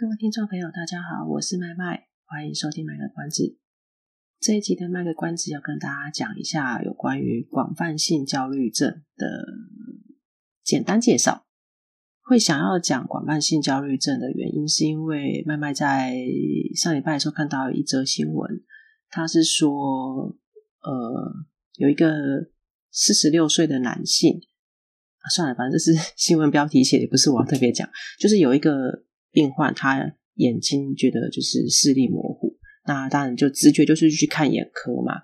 各位听众朋友，大家好，我是麦麦，欢迎收听麦个关子。这一集的麦个关子要跟大家讲一下有关于广泛性焦虑症的简单介绍。会想要讲广泛性焦虑症的原因，是因为麦麦在上礼拜的时候看到一则新闻，他是说，呃，有一个四十六岁的男性，算了，反正这是 新闻标题写的，不是我要特别讲，就是有一个。病患他眼睛觉得就是视力模糊，那当然就直觉就是去看眼科嘛。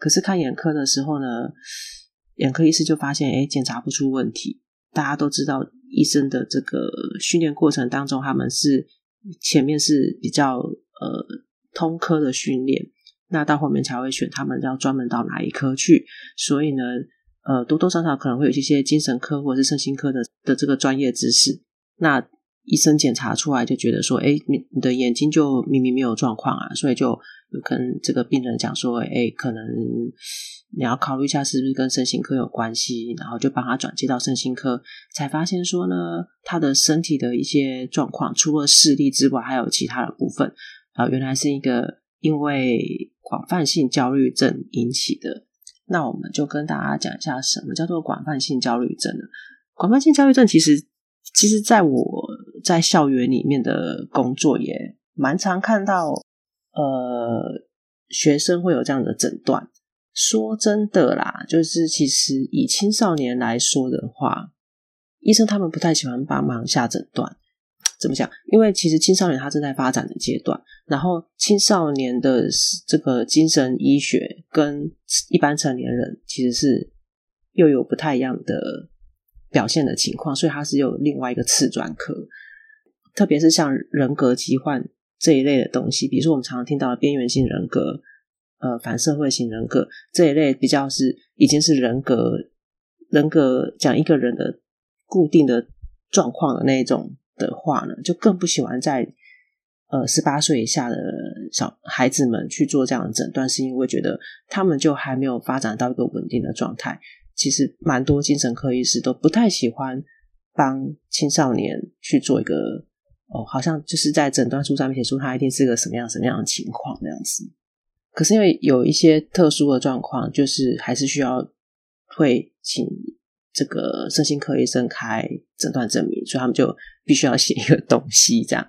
可是看眼科的时候呢，眼科医师就发现，哎，检查不出问题。大家都知道，医生的这个训练过程当中，他们是前面是比较呃通科的训练，那到后面才会选他们要专门到哪一科去。所以呢，呃，多多少少可能会有一些精神科或者是身心科的的这个专业知识。那医生检查出来就觉得说，哎，你你的眼睛就明明没有状况啊，所以就跟这个病人讲说，哎，可能你要考虑一下是不是跟身心科有关系，然后就帮他转接到身心科，才发现说呢，他的身体的一些状况，除了视力之外，还有其他的部分啊，原来是一个因为广泛性焦虑症引起的。那我们就跟大家讲一下，什么叫做广泛性焦虑症呢？广泛性焦虑症其实，其实在我。在校园里面的工作也蛮常看到，呃，学生会有这样的诊断。说真的啦，就是其实以青少年来说的话，医生他们不太喜欢帮忙下诊断。怎么讲？因为其实青少年他正在发展的阶段，然后青少年的这个精神医学跟一般成年人其实是又有不太一样的表现的情况，所以他是有另外一个次专科。特别是像人格疾患这一类的东西，比如说我们常常听到的边缘性人格、呃反社会型人格这一类，比较是已经是人格人格讲一个人的固定的状况的那一种的话呢，就更不喜欢在呃十八岁以下的小孩子们去做这样的诊断，是因为觉得他们就还没有发展到一个稳定的状态。其实蛮多精神科医师都不太喜欢帮青少年去做一个。哦，好像就是在诊断书上面写出他一定是个什么样什么样的情况那样子。可是因为有一些特殊的状况，就是还是需要会请这个身心科医生开诊断证明，所以他们就必须要写一个东西这样。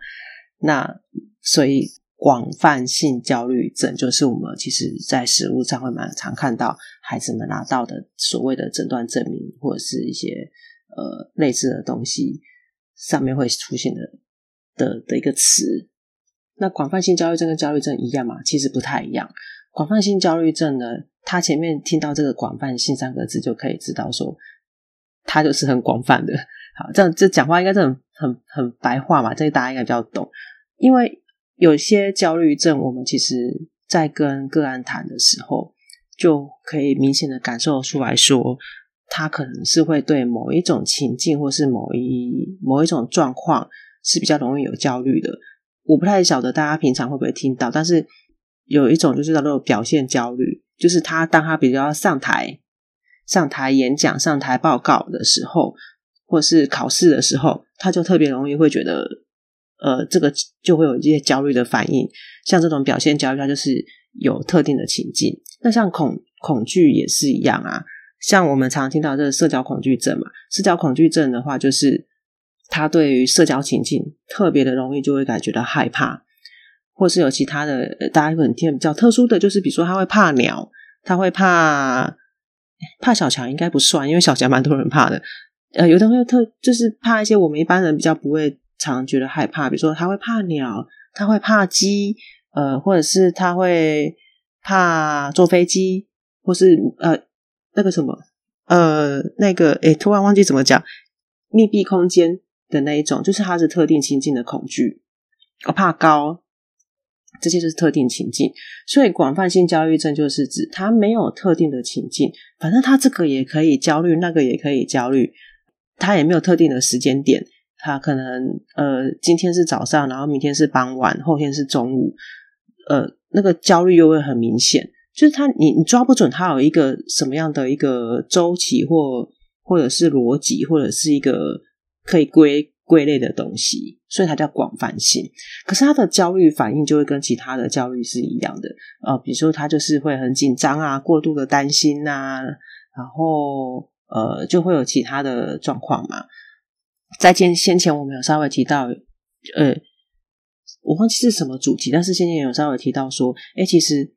那所以广泛性焦虑症就是我们其实在实务上会蛮常看到孩子们拿到的所谓的诊断证明，或者是一些呃类似的东西上面会出现的。的的一个词，那广泛性焦虑症跟焦虑症一样吗？其实不太一样。广泛性焦虑症呢，它前面听到这个“广泛性”三个字，就可以知道说，它就是很广泛的。好，这样这讲话应该是很很很白话嘛，这个大家应该比较懂。因为有些焦虑症，我们其实在跟个案谈的时候，就可以明显的感受出来说，他可能是会对某一种情境，或是某一某一种状况。是比较容易有焦虑的，我不太晓得大家平常会不会听到，但是有一种就是叫做表现焦虑，就是他当他比较上台、上台演讲、上台报告的时候，或是考试的时候，他就特别容易会觉得，呃，这个就会有一些焦虑的反应。像这种表现焦虑，它就是有特定的情境。那像恐恐惧也是一样啊，像我们常常听到这个社交恐惧症嘛，社交恐惧症的话就是。他对于社交情境特别的容易，就会感觉到害怕，或是有其他的，大家可能听比较特殊的就是，比如说他会怕鸟，他会怕怕小强，应该不算，因为小强蛮多人怕的。呃，有的会特就是怕一些我们一般人比较不会常觉得害怕，比如说他会怕鸟，他会怕鸡，呃，或者是他会怕坐飞机，或是呃那个什么呃那个诶突然忘记怎么讲密闭空间。的那一种，就是他是特定情境的恐惧。我怕高。这些就是特定情境，所以广泛性焦虑症就是指他没有特定的情境，反正他这个也可以焦虑，那个也可以焦虑，他也没有特定的时间点，他可能呃今天是早上，然后明天是傍晚，后天是中午，呃那个焦虑又会很明显，就是他你你抓不准他有一个什么样的一个周期或或者是逻辑，或者是一个可以归。归类的东西，所以它叫广泛性。可是他的焦虑反应就会跟其他的焦虑是一样的，呃，比如说他就是会很紧张啊，过度的担心呐、啊，然后呃，就会有其他的状况嘛。在先先前我们有稍微提到，呃，我忘记是什么主题，但是先前有稍微提到说，哎，其实。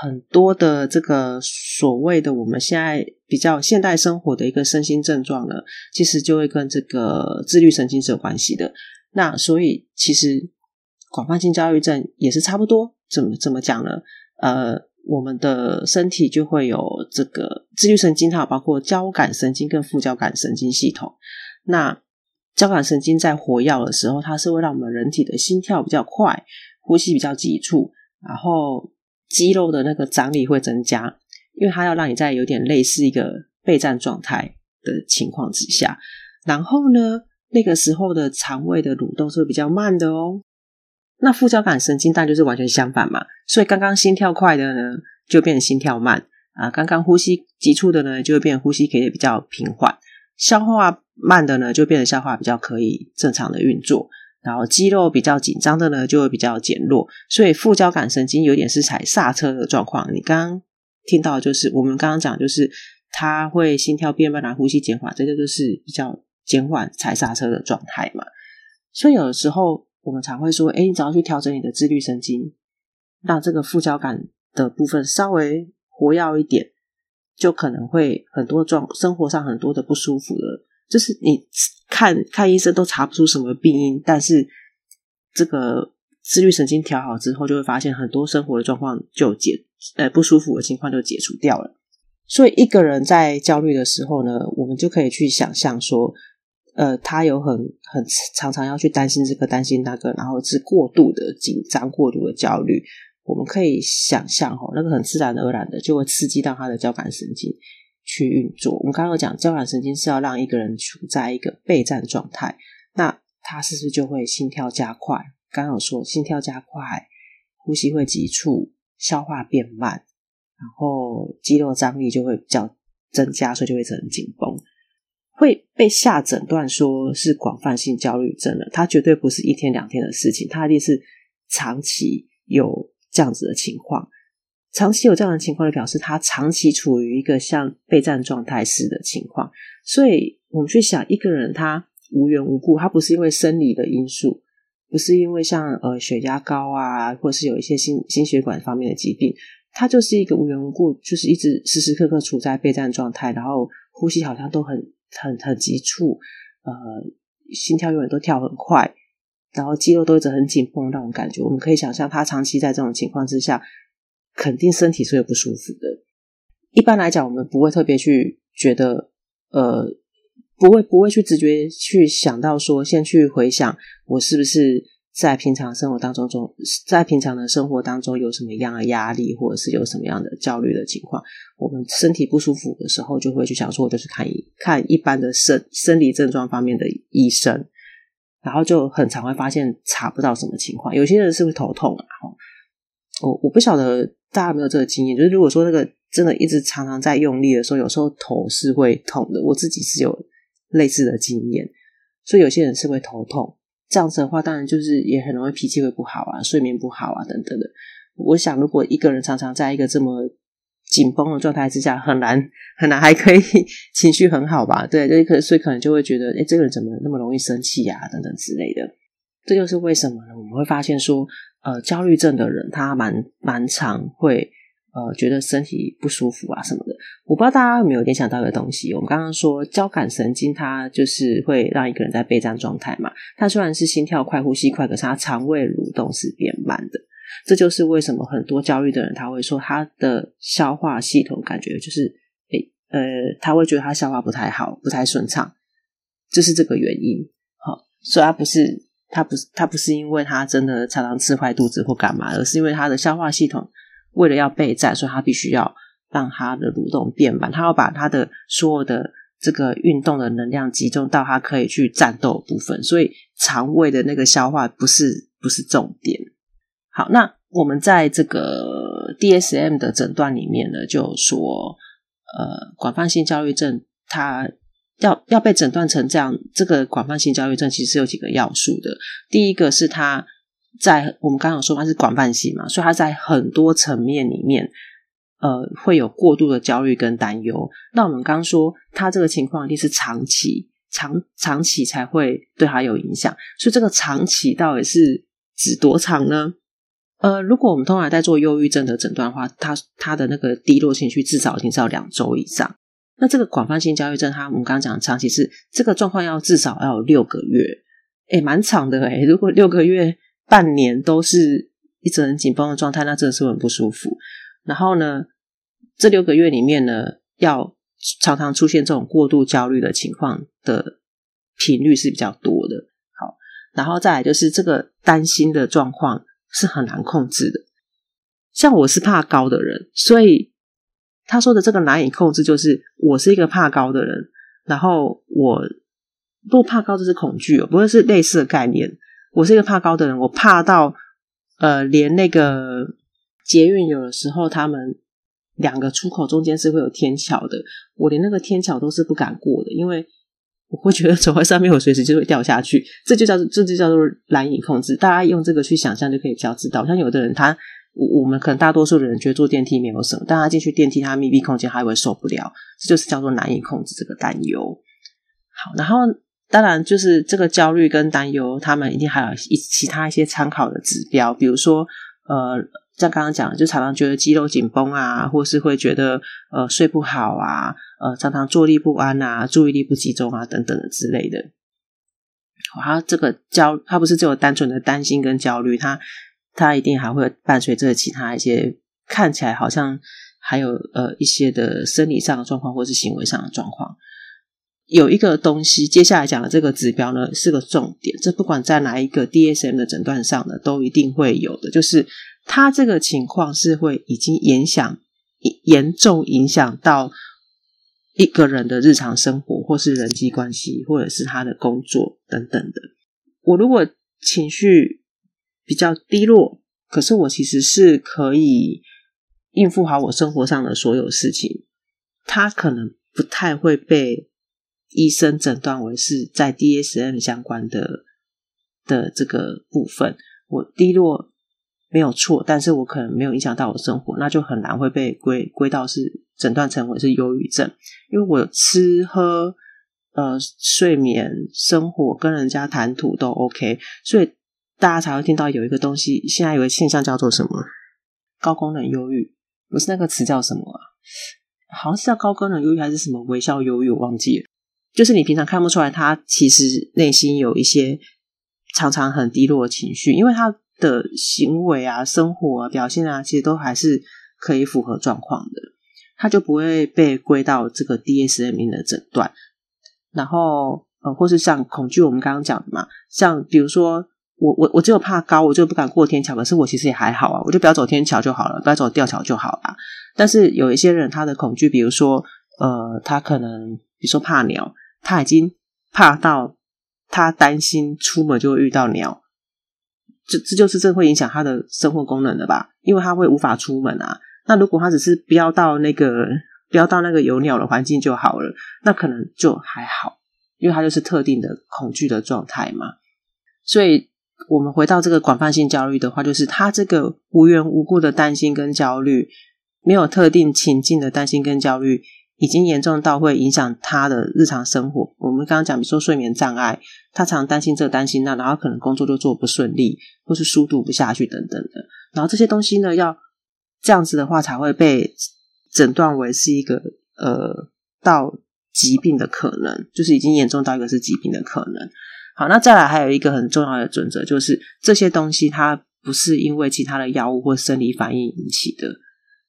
很多的这个所谓的我们现在比较现代生活的一个身心症状呢，其实就会跟这个自律神经是有关系的。那所以其实广泛性焦虑症也是差不多。怎么怎么讲呢？呃，我们的身体就会有这个自律神经，它包括交感神经跟副交感神经系统。那交感神经在活跃的时候，它是会让我们人体的心跳比较快，呼吸比较急促，然后。肌肉的那个张力会增加，因为它要让你在有点类似一个备战状态的情况之下。然后呢，那个时候的肠胃的蠕动是比较慢的哦。那副交感神经当然就是完全相反嘛，所以刚刚心跳快的呢，就变心跳慢啊；刚刚呼吸急促的呢，就会变呼吸可以比较平缓；消化慢的呢，就变得消化比较可以正常的运作。然后肌肉比较紧张的呢，就会比较减弱，所以副交感神经有点是踩刹车的状况。你刚刚听到就是我们刚刚讲，就是它会心跳变慢，然呼吸减缓，这个就是比较减缓踩刹车的状态嘛。所以有的时候我们才会说，哎，你只要去调整你的自律神经，让这个副交感的部分稍微活跃一点，就可能会很多状生活上很多的不舒服的。就是你看看医生都查不出什么病因，但是这个自律神经调好之后，就会发现很多生活的状况就解，呃，不舒服的情况就解除掉了。所以一个人在焦虑的时候呢，我们就可以去想象说，呃，他有很很常常要去担心这个担心那个，然后是过度的紧张、过度的焦虑。我们可以想象哦，那个很自然而然的就会刺激到他的交感神经。去运作。我们刚刚有讲，交感神经是要让一个人处在一个备战状态，那他是不是就会心跳加快？刚刚有说心跳加快，呼吸会急促，消化变慢，然后肌肉张力就会比较增加，所以就会很紧绷，会被下诊断说是广泛性焦虑症的。它绝对不是一天两天的事情，它一定是长期有这样子的情况。长期有这样的情况，就表示他长期处于一个像备战状态似的情况。所以，我们去想一个人，他无缘无故，他不是因为生理的因素，不是因为像呃血压高啊，或是有一些心心血管方面的疾病，他就是一个无缘无故，就是一直时时刻刻处在备战状态，然后呼吸好像都很很很急促，呃，心跳永远都跳很快，然后肌肉都一直很紧绷那种感觉。我们可以想象，他长期在这种情况之下。肯定身体是会不舒服的。一般来讲，我们不会特别去觉得，呃，不会不会去直觉去想到说，先去回想我是不是在平常生活当中中，在平常的生活当中有什么样的压力，或者是有什么样的焦虑的情况。我们身体不舒服的时候，就会去想说，我就是看一看一般的生生理症状方面的医生，然后就很常会发现查不到什么情况。有些人是会头痛啊，我我不晓得。大家有没有这个经验？就是如果说那个真的一直常常在用力的时候，有时候头是会痛的。我自己是有类似的经验，所以有些人是会头痛。这样子的话，当然就是也很容易脾气会不好啊，睡眠不好啊等等的。我想，如果一个人常常在一个这么紧绷的状态之下，很难很难还可以 情绪很好吧？对，所以可所以可能就会觉得，哎，这个人怎么那么容易生气呀？等等之类的。这就是为什么呢？我们会发现说。呃，焦虑症的人，他蛮蛮常会呃觉得身体不舒服啊什么的。我不知道大家有没有联想到一个东西。我们刚刚说交感神经，它就是会让一个人在备战状态嘛。它虽然是心跳快、呼吸快，可是它肠胃蠕动是变慢的。这就是为什么很多焦虑的人他会说他的消化系统感觉就是，诶呃，他会觉得他消化不太好，不太顺畅，就是这个原因。好，所以他不是。他不是他不是因为他真的常常吃坏肚子或干嘛，而是因为他的消化系统为了要备战，所以他必须要让他的蠕动变慢，他要把他的所有的这个运动的能量集中到他可以去战斗部分，所以肠胃的那个消化不是不是重点。好，那我们在这个 DSM 的诊断里面呢，就说呃，广泛性焦虑症它。要要被诊断成这样，这个广泛性焦虑症其实有几个要素的。第一个是他在我们刚刚有说他是广泛性嘛，所以他在很多层面里面，呃，会有过度的焦虑跟担忧。那我们刚刚说他这个情况一定是长期、长长期才会对他有影响。所以这个长期到底是指多长呢？呃，如果我们通常在做忧郁症的诊断的话，他他的那个低落情绪至少已经是要两周以上。那这个广泛性焦虑症，它我们刚刚讲长期是这个状况要至少要有六个月，诶，蛮长的诶。如果六个月、半年都是一直很紧绷的状态，那真的是很不舒服。然后呢，这六个月里面呢，要常常出现这种过度焦虑的情况的频率是比较多的。好，然后再来就是这个担心的状况是很难控制的。像我是怕高的人，所以。他说的这个难以控制，就是我是一个怕高的人，然后我不怕高，这是恐惧，不会是类似的概念。我是一个怕高的人，我怕到呃，连那个捷运有的时候，他们两个出口中间是会有天桥的，我连那个天桥都是不敢过的，因为我会觉得走在上面，我随时就会掉下去。这就叫做这就叫做难以控制。大家用这个去想象，就可以比较知道。像有的人他。我我们可能大多数人觉得坐电梯没有什么，但他进去电梯，他密闭空间，他也会受不了，这就是叫做难以控制这个担忧。好，然后当然就是这个焦虑跟担忧，他们一定还有一其他一些参考的指标，比如说呃，像刚刚讲的，就常常觉得肌肉紧绷啊，或是会觉得呃睡不好啊，呃常常坐立不安啊，注意力不集中啊等等的之类的。他这个焦，他不是只有单纯的担心跟焦虑，他。它一定还会伴随着其他一些看起来好像还有呃一些的生理上的状况，或是行为上的状况。有一个东西，接下来讲的这个指标呢是个重点，这不管在哪一个 DSM 的诊断上呢，都一定会有的，就是它这个情况是会已经影响严重影响到一个人的日常生活，或是人际关系，或者是他的工作等等的。我如果情绪。比较低落，可是我其实是可以应付好我生活上的所有事情。他可能不太会被医生诊断为是在 DSM 相关的的这个部分。我低落没有错，但是我可能没有影响到我生活，那就很难会被归归到是诊断成为是忧郁症。因为我吃喝呃睡眠生活跟人家谈吐都 OK，所以。大家才会听到有一个东西，现在有个现象叫做什么？高功能忧郁，不是那个词叫什么啊？好像是叫高功能忧郁还是什么微笑忧郁？我忘记了。就是你平常看不出来，他其实内心有一些常常很低落的情绪，因为他的行为啊、生活啊、表现啊，其实都还是可以符合状况的，他就不会被归到这个 DSM 的诊断。然后呃，或是像恐惧，我们刚刚讲的嘛，像比如说。我我我只有怕高，我就不敢过天桥。可是我其实也还好啊，我就不要走天桥就好了，不要走吊桥就好了。但是有一些人，他的恐惧，比如说，呃，他可能比如说怕鸟，他已经怕到他担心出门就会遇到鸟，这这就是这会影响他的生活功能的吧？因为他会无法出门啊。那如果他只是不要到那个不要到那个有鸟的环境就好了，那可能就还好，因为他就是特定的恐惧的状态嘛，所以。我们回到这个广泛性焦虑的话，就是他这个无缘无故的担心跟焦虑，没有特定情境的担心跟焦虑，已经严重到会影响他的日常生活。我们刚刚讲，比如说睡眠障碍，他常担心这担心那，然后可能工作就做不顺利，或是书读不下去等等的。然后这些东西呢，要这样子的话，才会被诊断为是一个呃到疾病的可能，就是已经严重到一个是疾病的可能。好，那再来还有一个很重要的准则，就是这些东西它不是因为其他的药物或生理反应引起的，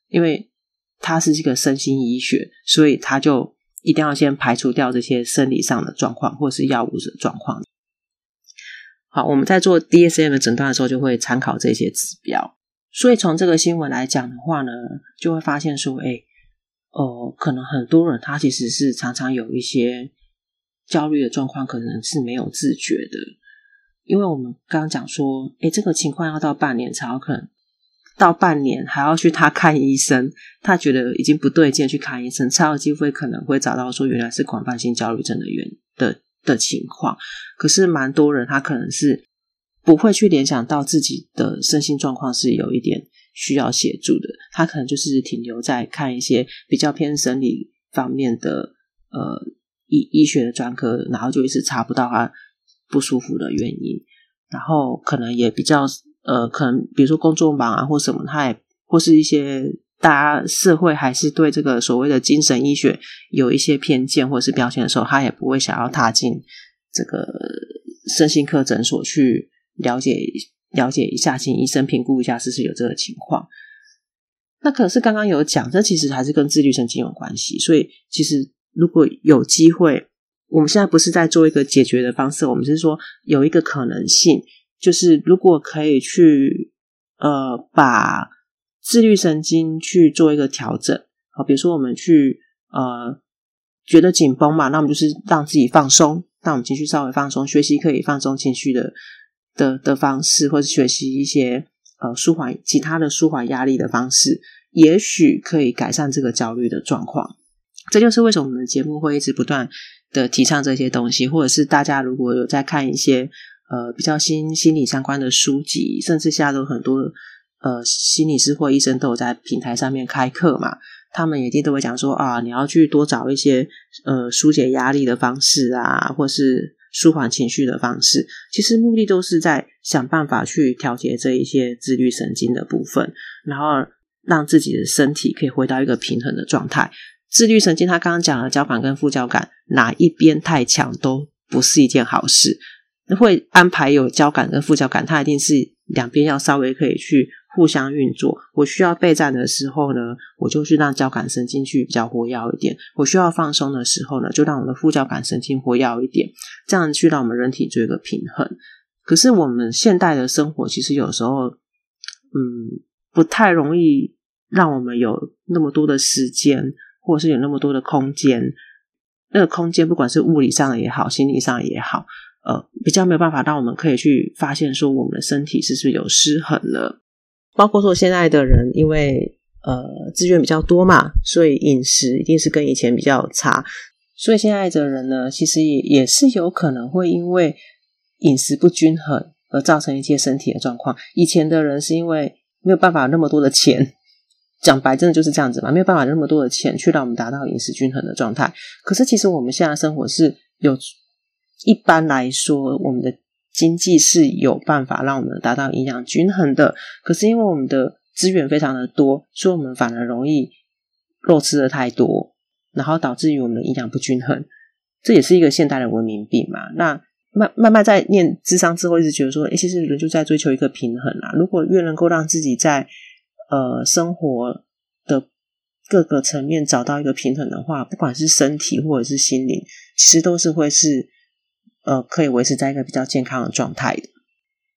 因为它是这个身心医学，所以它就一定要先排除掉这些生理上的状况或是药物的状况。好，我们在做 DSM 的诊断的时候，就会参考这些指标。所以从这个新闻来讲的话呢，就会发现说，哎，哦，可能很多人他其实是常常有一些焦虑的状况，可能是没有自觉的。因为我们刚刚讲说，哎，这个情况要到半年才有可能，到半年还要去他看医生，他觉得已经不对劲，去看医生才有机会可能会找到说原来是广泛性焦虑症的原的的情况。可是蛮多人他可能是不会去联想到自己的身心状况是有一点需要协助的，他可能就是停留在看一些比较偏生理方面的呃医医学的专科，然后就一直查不到他。不舒服的原因，然后可能也比较呃，可能比如说工作忙啊，或什么，他也或是一些大家社会还是对这个所谓的精神医学有一些偏见或者是标签的时候，他也不会想要踏进这个身心科诊所去了解了解一下，请医生评估一下是不是有这个情况。那可是刚刚有讲，这其实还是跟自律神经有关系，所以其实如果有机会。我们现在不是在做一个解决的方式，我们是说有一个可能性，就是如果可以去呃把自律神经去做一个调整，好，比如说我们去呃觉得紧绷嘛，那我们就是让自己放松，让我们情绪稍微放松，学习可以放松情绪的的的方式，或者学习一些呃舒缓其他的舒缓压力的方式，也许可以改善这个焦虑的状况。这就是为什么我们的节目会一直不断的提倡这些东西，或者是大家如果有在看一些呃比较心心理相关的书籍，甚至现在都很多呃心理师或医生都有在平台上面开课嘛，他们一定都会讲说啊，你要去多找一些呃疏解压力的方式啊，或是舒缓情绪的方式，其实目的都是在想办法去调节这一些自律神经的部分，然后让自己的身体可以回到一个平衡的状态。自律神经，他刚刚讲了交感跟副交感哪一边太强都不是一件好事。会安排有交感跟副交感，它一定是两边要稍微可以去互相运作。我需要备战的时候呢，我就去让交感神经去比较活跃一点；我需要放松的时候呢，就让我的副交感神经活跃一点，这样去让我们人体做一个平衡。可是我们现代的生活其实有时候，嗯，不太容易让我们有那么多的时间。或者是有那么多的空间，那个空间不管是物理上也好，心理上也好，呃，比较没有办法让我们可以去发现说我们的身体是不是有失衡了。包括说现在的人，因为呃资源比较多嘛，所以饮食一定是跟以前比较差。所以现在的人呢，其实也也是有可能会因为饮食不均衡而造成一些身体的状况。以前的人是因为没有办法那么多的钱。讲白，真的就是这样子嘛，没有办法那么多的钱去让我们达到饮食均衡的状态。可是，其实我们现在生活是有，一般来说，我们的经济是有办法让我们达到营养均衡的。可是，因为我们的资源非常的多，所以我们反而容易肉吃的太多，然后导致于我们的营养不均衡。这也是一个现代的文明病嘛。那慢慢慢在念智商之后，一直觉得说，诶，其实人就在追求一个平衡啊。如果越能够让自己在呃，生活的各个层面找到一个平衡的话，不管是身体或者是心灵，其实都是会是呃可以维持在一个比较健康的状态的。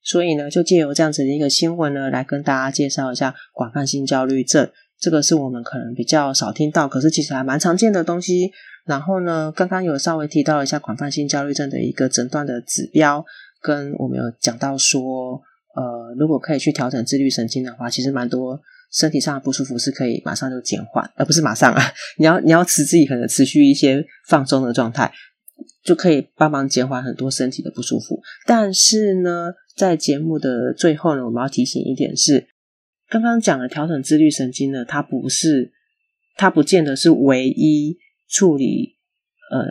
所以呢，就借由这样子的一个新闻呢，来跟大家介绍一下广泛性焦虑症。这个是我们可能比较少听到，可是其实还蛮常见的东西。然后呢，刚刚有稍微提到一下广泛性焦虑症的一个诊断的指标，跟我们有讲到说。呃，如果可以去调整自律神经的话，其实蛮多身体上的不舒服是可以马上就减缓，而、不是马上啊。你要你要持自己可能持续一些放松的状态，就可以帮忙减缓很多身体的不舒服。但是呢，在节目的最后呢，我们要提醒一点是，刚刚讲的调整自律神经呢，它不是，它不见得是唯一处理呃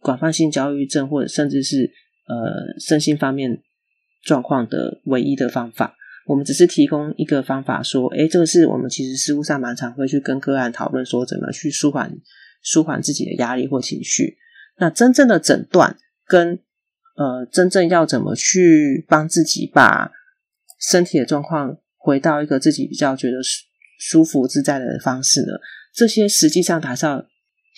广泛性焦虑症或者甚至是呃身心方面。状况的唯一的方法，我们只是提供一个方法，说，诶，这个是我们其实实务上蛮常会去跟个案讨论，说怎么去舒缓舒缓自己的压力或情绪。那真正的诊断跟呃，真正要怎么去帮自己把身体的状况回到一个自己比较觉得舒舒服自在的方式呢？这些实际上还是要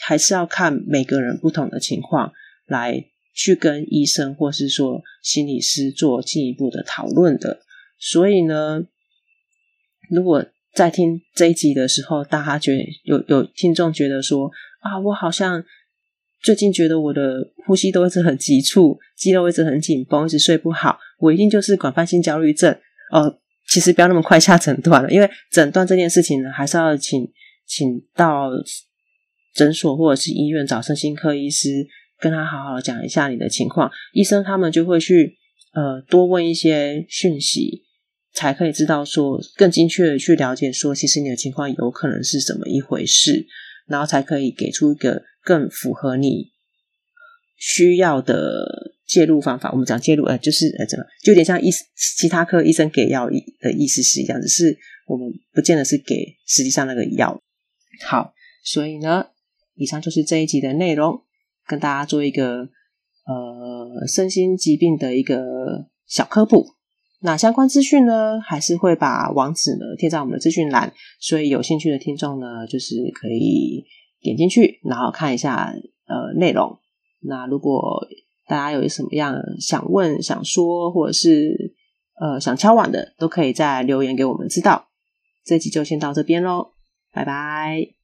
还是要看每个人不同的情况来去跟医生或是说心理师做进一步的讨论的。所以呢，如果在听这一集的时候，大家觉得有有听众觉得说啊，我好像最近觉得我的呼吸都一直很急促，肌肉一直很紧绷，一直睡不好，我一定就是广泛性焦虑症。呃，其实不要那么快下诊断了，因为诊断这件事情呢，还是要请请到诊所或者是医院找身心科医师，跟他好好讲一下你的情况。医生他们就会去呃多问一些讯息。才可以知道说更精确的去了解说，其实你的情况有可能是怎么一回事，然后才可以给出一个更符合你需要的介入方法。我们讲介入，呃，就是呃，怎么就有点像医其他科医生给药的意思是一样，只是我们不见得是给实际上那个药。好，所以呢，以上就是这一集的内容，跟大家做一个呃身心疾病的一个小科普。那相关资讯呢，还是会把网址呢贴在我们的资讯栏，所以有兴趣的听众呢，就是可以点进去，然后看一下呃内容。那如果大家有什么样想问、想说，或者是呃想敲碗的，都可以再留言给我们知道。这集就先到这边喽，拜拜。